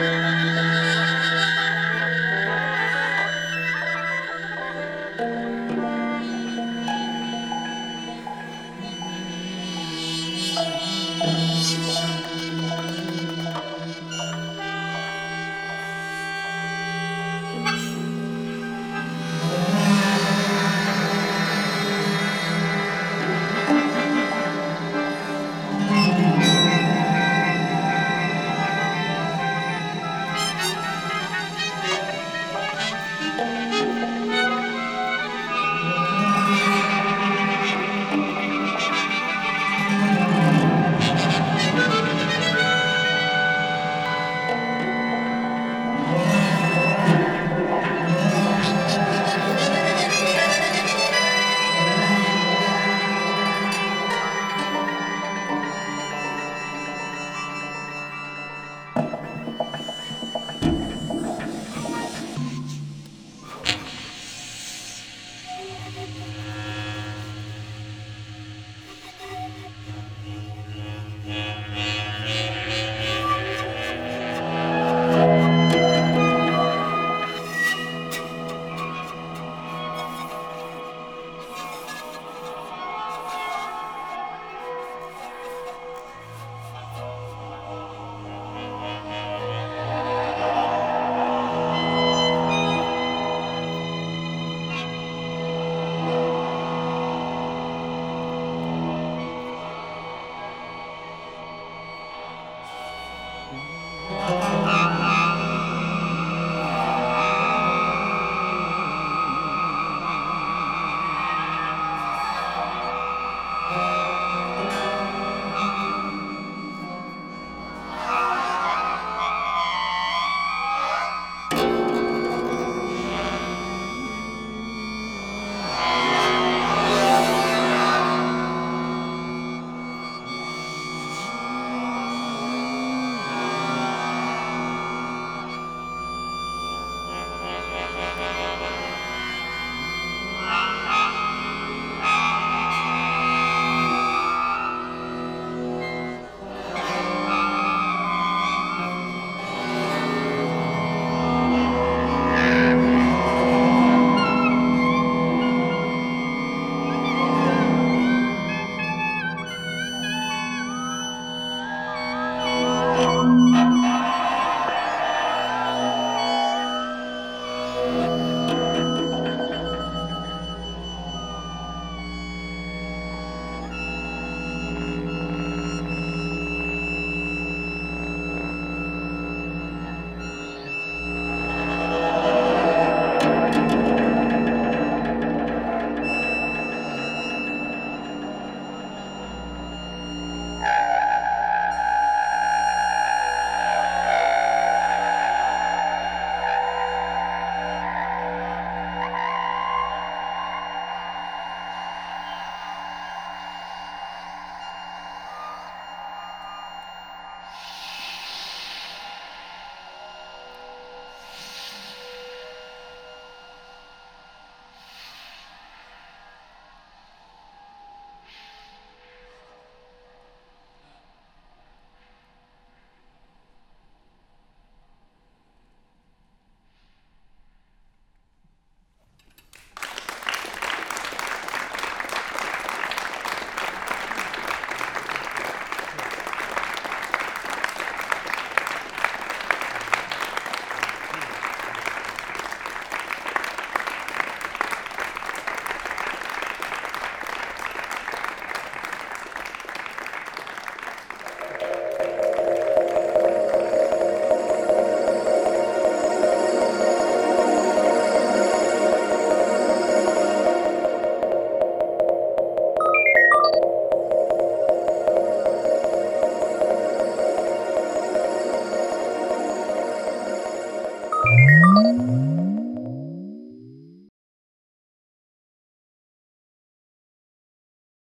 Yeah.